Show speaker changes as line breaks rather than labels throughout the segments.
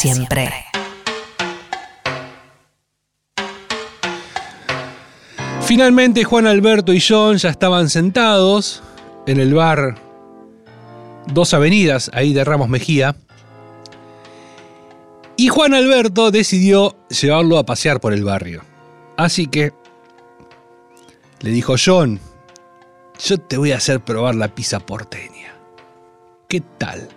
Siempre.
Finalmente Juan Alberto y John ya estaban sentados en el bar Dos Avenidas, ahí de Ramos Mejía. Y Juan Alberto decidió llevarlo a pasear por el barrio. Así que le dijo, John, yo te voy a hacer probar la pizza porteña. ¿Qué tal?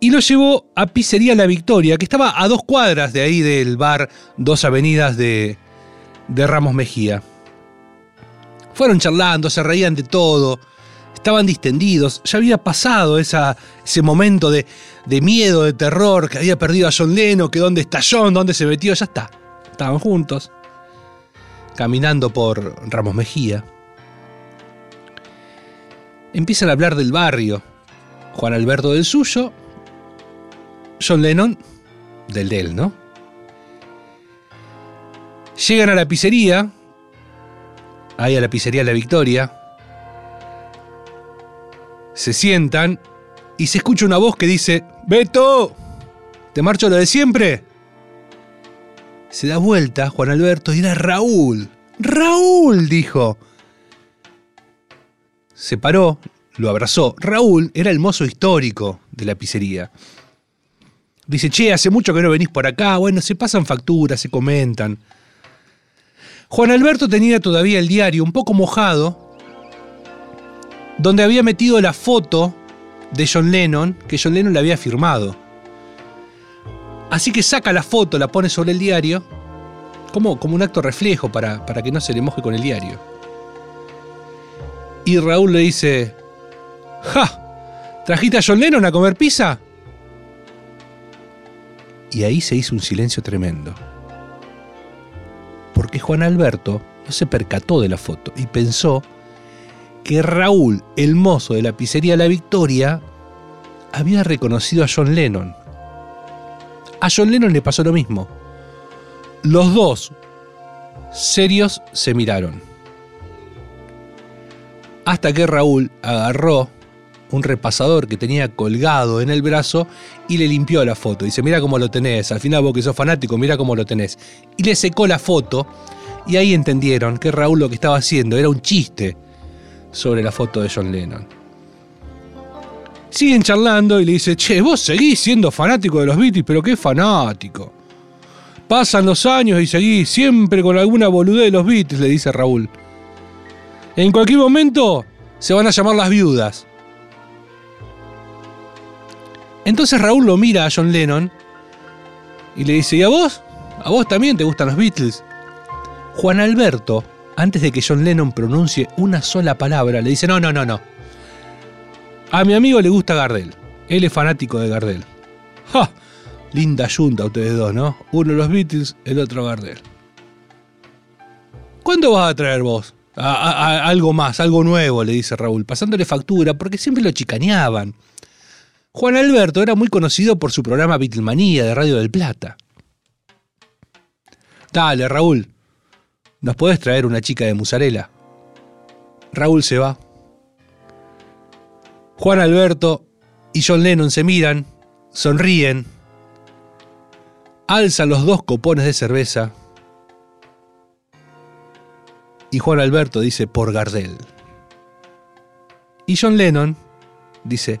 Y lo llevó a Pizzería La Victoria, que estaba a dos cuadras de ahí del bar Dos Avenidas de, de Ramos Mejía. Fueron charlando, se reían de todo, estaban distendidos, ya había pasado esa, ese momento de, de miedo, de terror, que había perdido a John Leno, que dónde está John, dónde se metió, ya está. Estaban juntos, caminando por Ramos Mejía. Empiezan a hablar del barrio. Juan Alberto del suyo, John Lennon del de él, ¿no? Llegan a la pizzería, ahí a la pizzería La Victoria, se sientan y se escucha una voz que dice, Beto, ¿te marcho lo de siempre? Se da vuelta Juan Alberto y era Raúl. Raúl, dijo. Se paró, lo abrazó. Raúl era el mozo histórico de la pizzería. Dice, che, hace mucho que no venís por acá. Bueno, se pasan facturas, se comentan. Juan Alberto tenía todavía el diario un poco mojado, donde había metido la foto de John Lennon, que John Lennon le había firmado. Así que saca la foto, la pone sobre el diario, como, como un acto reflejo para, para que no se le moje con el diario. Y Raúl le dice, ¡Ja! ¿Trajiste a John Lennon a comer pizza? Y ahí se hizo un silencio tremendo. Porque Juan Alberto no se percató de la foto y pensó que Raúl, el mozo de la pizzería La Victoria, había reconocido a John Lennon. A John Lennon le pasó lo mismo. Los dos, serios, se miraron. Hasta que Raúl agarró un repasador que tenía colgado en el brazo y le limpió la foto. Dice, mira cómo lo tenés, al final vos que sos fanático, mira cómo lo tenés. Y le secó la foto y ahí entendieron que Raúl lo que estaba haciendo era un chiste sobre la foto de John Lennon. Siguen charlando y le dice, che, vos seguís siendo fanático de los Beatles, pero qué fanático. Pasan los años y seguís siempre con alguna boludez de los Beatles, le dice Raúl. En cualquier momento se van a llamar las viudas. Entonces Raúl lo mira a John Lennon y le dice, ¿y a vos? ¿A vos también te gustan los Beatles? Juan Alberto, antes de que John Lennon pronuncie una sola palabra, le dice, no, no, no, no. A mi amigo le gusta Gardel. Él es fanático de Gardel. ¡Ja! Linda yunta ustedes dos, ¿no? Uno los Beatles, el otro Gardel. ¿Cuándo vas a traer vos? Algo más, algo nuevo, le dice Raúl, pasándole factura, porque siempre lo chicaneaban. Juan Alberto era muy conocido por su programa Beatlemanía de Radio del Plata. Dale, Raúl, ¿nos podés traer una chica de musarela? Raúl se va. Juan Alberto y John Lennon se miran, sonríen, alzan los dos copones de cerveza y Juan Alberto dice por Gardel. Y John Lennon dice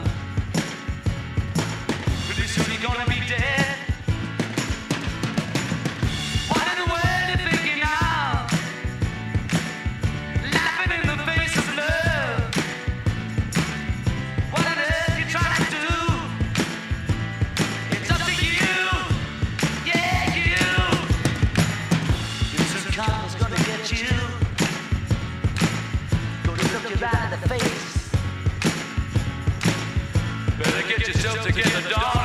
together, dog.